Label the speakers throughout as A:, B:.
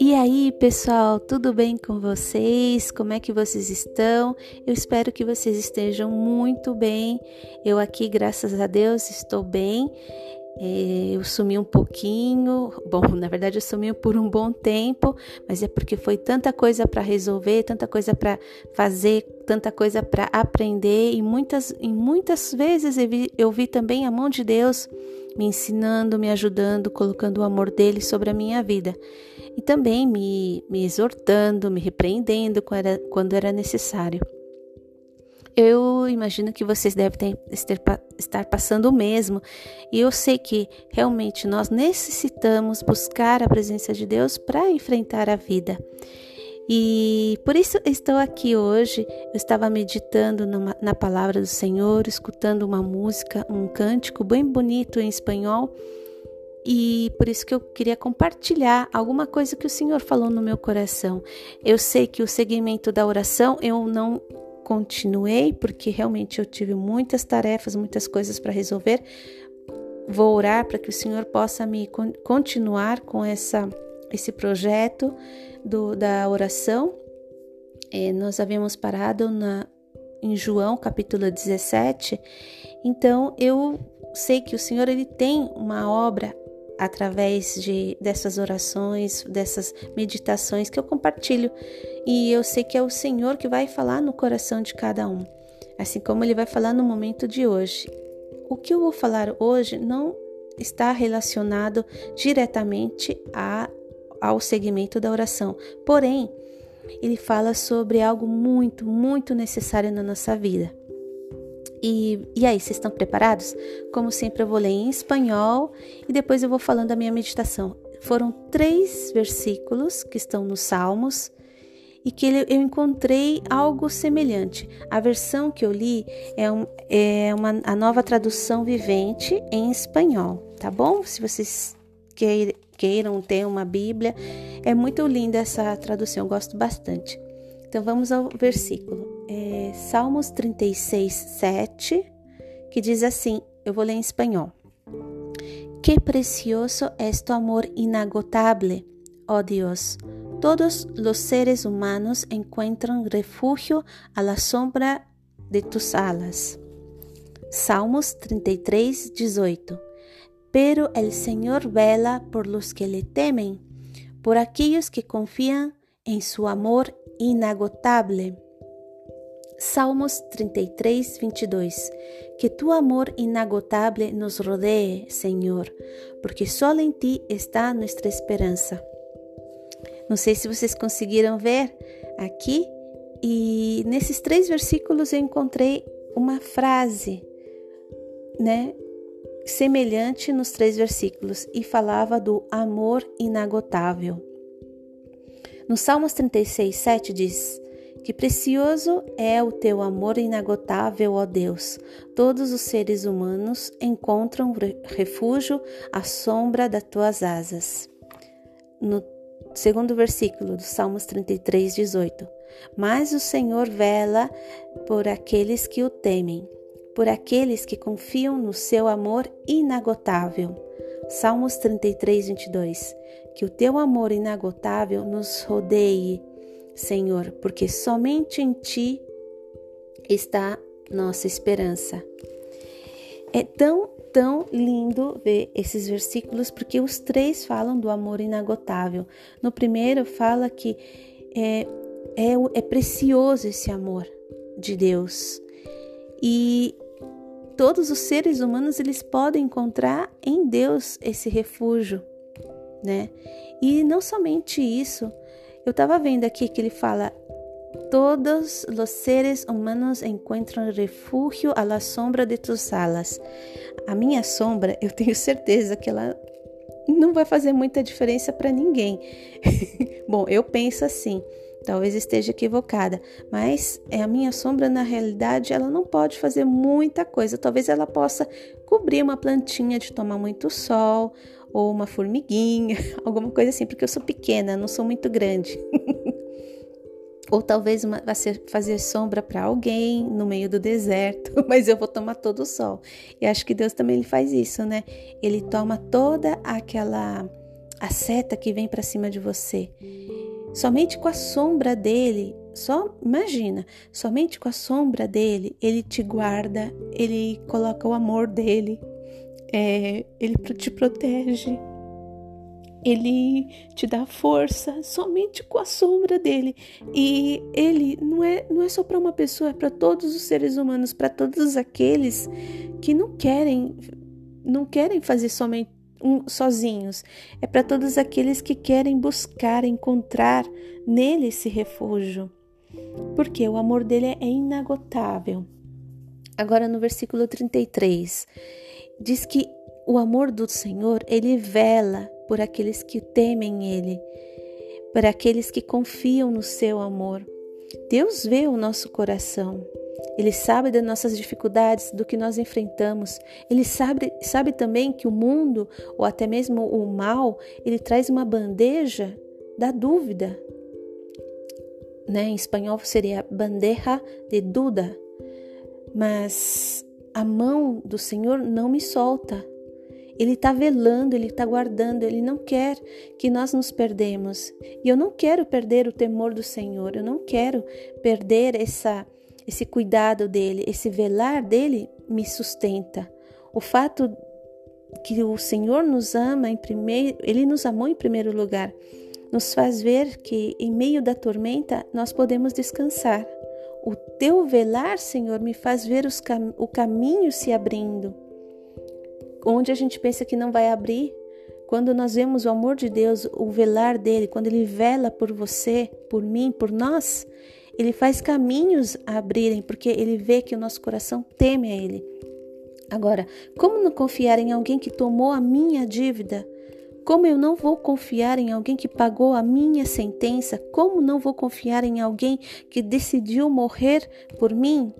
A: E aí, pessoal, tudo bem com vocês? Como é que vocês estão? Eu espero que vocês estejam muito bem. Eu aqui, graças a Deus, estou bem. Eu sumi um pouquinho, bom, na verdade eu sumi por um bom tempo, mas é porque foi tanta coisa para resolver, tanta coisa para fazer, tanta coisa para aprender e muitas, e muitas vezes eu vi, eu vi também a mão de Deus me ensinando, me ajudando, colocando o amor dele sobre a minha vida e também me, me exortando, me repreendendo quando era, quando era necessário. Eu imagino que vocês devem estar passando o mesmo, e eu sei que realmente nós necessitamos buscar a presença de Deus para enfrentar a vida. E por isso estou aqui hoje. Eu estava meditando numa, na palavra do Senhor, escutando uma música, um cântico bem bonito em espanhol e por isso que eu queria compartilhar alguma coisa que o Senhor falou no meu coração. Eu sei que o segmento da oração eu não continuei porque realmente eu tive muitas tarefas, muitas coisas para resolver. Vou orar para que o Senhor possa me continuar com essa esse projeto do, da oração. É, nós havíamos parado na, em João capítulo 17. Então eu sei que o Senhor ele tem uma obra através de dessas orações, dessas meditações que eu compartilho. E eu sei que é o Senhor que vai falar no coração de cada um, assim como ele vai falar no momento de hoje. O que eu vou falar hoje não está relacionado diretamente a, ao segmento da oração, porém, ele fala sobre algo muito, muito necessário na nossa vida. E, e aí, vocês estão preparados? Como sempre, eu vou ler em espanhol e depois eu vou falando a minha meditação. Foram três versículos que estão nos Salmos e que eu encontrei algo semelhante. A versão que eu li é, um, é uma, a nova tradução vivente em espanhol, tá bom? Se vocês queiram ter uma Bíblia, é muito linda essa tradução, eu gosto bastante. Então vamos ao versículo Salmos 36, 7, que diz assim: eu vou ler em espanhol. Que precioso é tu amor inagotable, oh Dios. Todos los seres humanos encuentran refugio a la sombra de tus alas. Salmos 33, 18. Pero el Señor vela por los que le temen, por aquellos que confían en su amor inagotable. Salmos 33, 22. Que tu amor inagotável nos rodeie, Senhor, porque só em ti está nossa esperança. Não sei se vocês conseguiram ver aqui, e nesses três versículos eu encontrei uma frase, né? Semelhante nos três versículos, e falava do amor inagotável. No Salmos 36, 7 diz: que precioso é o teu amor inagotável, ó Deus. Todos os seres humanos encontram refúgio à sombra das tuas asas. No segundo versículo do Salmos 33, 18. Mas o Senhor vela por aqueles que o temem, por aqueles que confiam no seu amor inagotável. Salmos 33, 22. Que o teu amor inagotável nos rodeie Senhor, porque somente em Ti está nossa esperança. É tão, tão lindo ver esses versículos, porque os três falam do amor inagotável. No primeiro, fala que é, é, é precioso esse amor de Deus. E todos os seres humanos eles podem encontrar em Deus esse refúgio, né? E não somente isso, eu estava vendo aqui que ele fala: Todos os seres humanos encontram refúgio à sombra de tus alas. A minha sombra, eu tenho certeza que ela não vai fazer muita diferença para ninguém. Bom, eu penso assim. Talvez esteja equivocada, mas é a minha sombra na realidade, ela não pode fazer muita coisa. Talvez ela possa cobrir uma plantinha de tomar muito sol, ou uma formiguinha, alguma coisa assim, porque eu sou pequena, não sou muito grande. Ou talvez uma, fazer sombra para alguém no meio do deserto, mas eu vou tomar todo o sol. E acho que Deus também ele faz isso, né? Ele toma toda aquela a seta que vem para cima de você. Somente com a sombra dele, só imagina, somente com a sombra dele, ele te guarda, ele coloca o amor dele, é, ele te protege, ele te dá força somente com a sombra dele. E ele não é, não é só para uma pessoa, é para todos os seres humanos, para todos aqueles que não querem não querem fazer somente um, sozinhos. É para todos aqueles que querem buscar, encontrar nele esse refúgio. Porque o amor dele é inagotável. Agora no versículo 33, diz que o amor do Senhor, ele vela por aqueles que temem Ele, por aqueles que confiam no seu amor. Deus vê o nosso coração. Ele sabe das nossas dificuldades, do que nós enfrentamos. Ele sabe, sabe também que o mundo, ou até mesmo o mal, ele traz uma bandeja da dúvida. Né? Em espanhol seria bandeja de duda. Mas a mão do Senhor não me solta. Ele está velando, ele está guardando, ele não quer que nós nos perdemos. E eu não quero perder o temor do Senhor, eu não quero perder essa, esse cuidado dele, esse velar dele me sustenta. O fato que o Senhor nos ama em primeiro, ele nos amou em primeiro lugar, nos faz ver que em meio da tormenta nós podemos descansar. O teu velar, Senhor, me faz ver cam o caminho se abrindo onde a gente pensa que não vai abrir, quando nós vemos o amor de Deus, o velar dele, quando ele vela por você, por mim, por nós, ele faz caminhos a abrirem, porque ele vê que o nosso coração teme a ele. Agora, como não confiar em alguém que tomou a minha dívida? Como eu não vou confiar em alguém que pagou a minha sentença? Como não vou confiar em alguém que decidiu morrer por mim?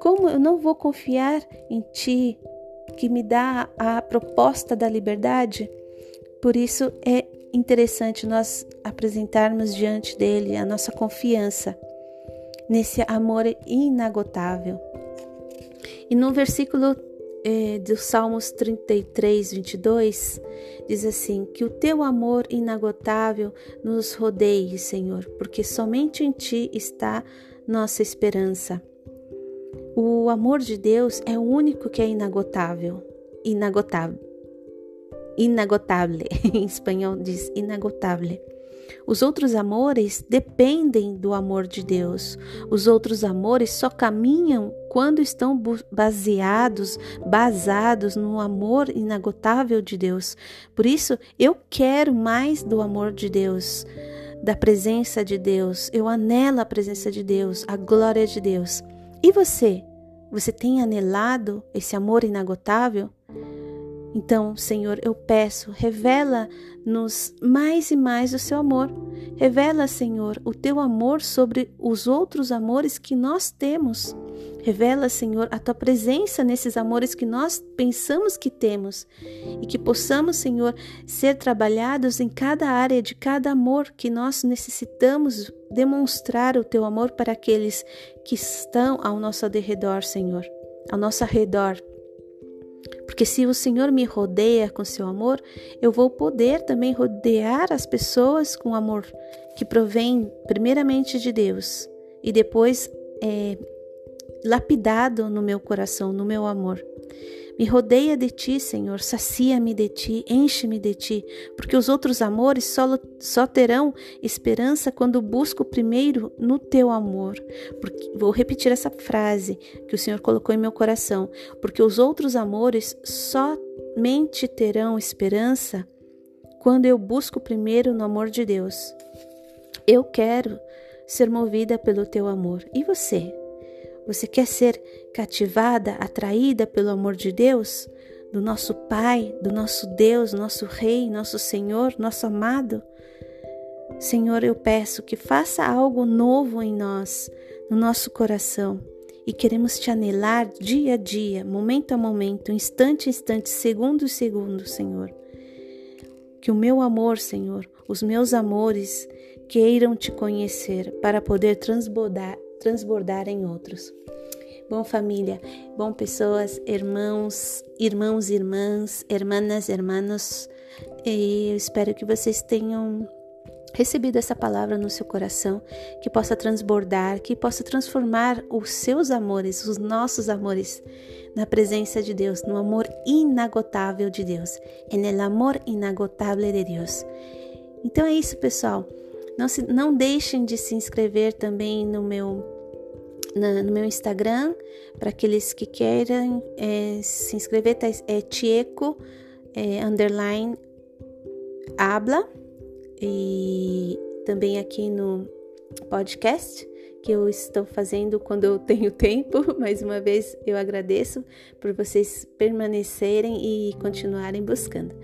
A: Como eu não vou confiar em ti, que me dá a proposta da liberdade. Por isso é interessante nós apresentarmos diante dele a nossa confiança nesse amor inagotável. E no versículo eh, do Salmos 33, 22, diz assim: Que o teu amor inagotável nos rodeie, Senhor, porque somente em ti está nossa esperança. O amor de Deus é o único que é inagotável. Inagotável. Inagotável. em espanhol diz inagotável. Os outros amores dependem do amor de Deus. Os outros amores só caminham quando estão baseados, basados no amor inagotável de Deus. Por isso, eu quero mais do amor de Deus, da presença de Deus. Eu anelo a presença de Deus, a glória de Deus. E você? Você tem anelado esse amor inagotável? Então, Senhor, eu peço, revela-nos mais e mais o seu amor. Revela, Senhor, o teu amor sobre os outros amores que nós temos. Revela, Senhor, a tua presença nesses amores que nós pensamos que temos e que possamos, Senhor, ser trabalhados em cada área de cada amor que nós necessitamos demonstrar o teu amor para aqueles que estão ao nosso redor, Senhor, ao nosso redor. Porque se o Senhor me rodeia com seu amor, eu vou poder também rodear as pessoas com amor que provém primeiramente de Deus e depois é, lapidado no meu coração, no meu amor. Me rodeia de ti, Senhor, sacia-me de ti, enche-me de ti, porque os outros amores só, só terão esperança quando busco primeiro no teu amor. Porque, vou repetir essa frase que o Senhor colocou em meu coração, porque os outros amores somente terão esperança quando eu busco primeiro no amor de Deus. Eu quero ser movida pelo teu amor. E você? Você quer ser cativada, atraída pelo amor de Deus? Do nosso Pai, do nosso Deus, nosso Rei, nosso Senhor, nosso amado? Senhor, eu peço que faça algo novo em nós, no nosso coração. E queremos te anelar dia a dia, momento a momento, instante a instante, segundo a segundo, Senhor. Que o meu amor, Senhor, os meus amores queiram te conhecer para poder transbordar, transbordar em outros. Bom família, bom pessoas, irmãos, irmãos, irmãs, hermanas, hermanos, eu espero que vocês tenham recebido essa palavra no seu coração, que possa transbordar, que possa transformar os seus amores, os nossos amores, na presença de Deus, no amor inagotável de Deus, en el amor inagotável de Deus. Então é isso, pessoal. Não, se, não deixem de se inscrever também no meu na, no meu Instagram, para aqueles que queiram é, se inscrever, tá, é Tieco é, underline habla e também aqui no podcast que eu estou fazendo quando eu tenho tempo. Mais uma vez eu agradeço por vocês permanecerem e continuarem buscando.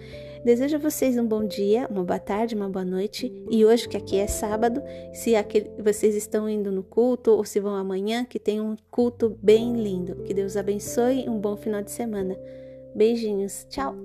A: Desejo a vocês um bom dia, uma boa tarde, uma boa noite. E hoje, que aqui é sábado, se aquele, vocês estão indo no culto ou se vão amanhã, que tenham um culto bem lindo. Que Deus abençoe um bom final de semana. Beijinhos, tchau!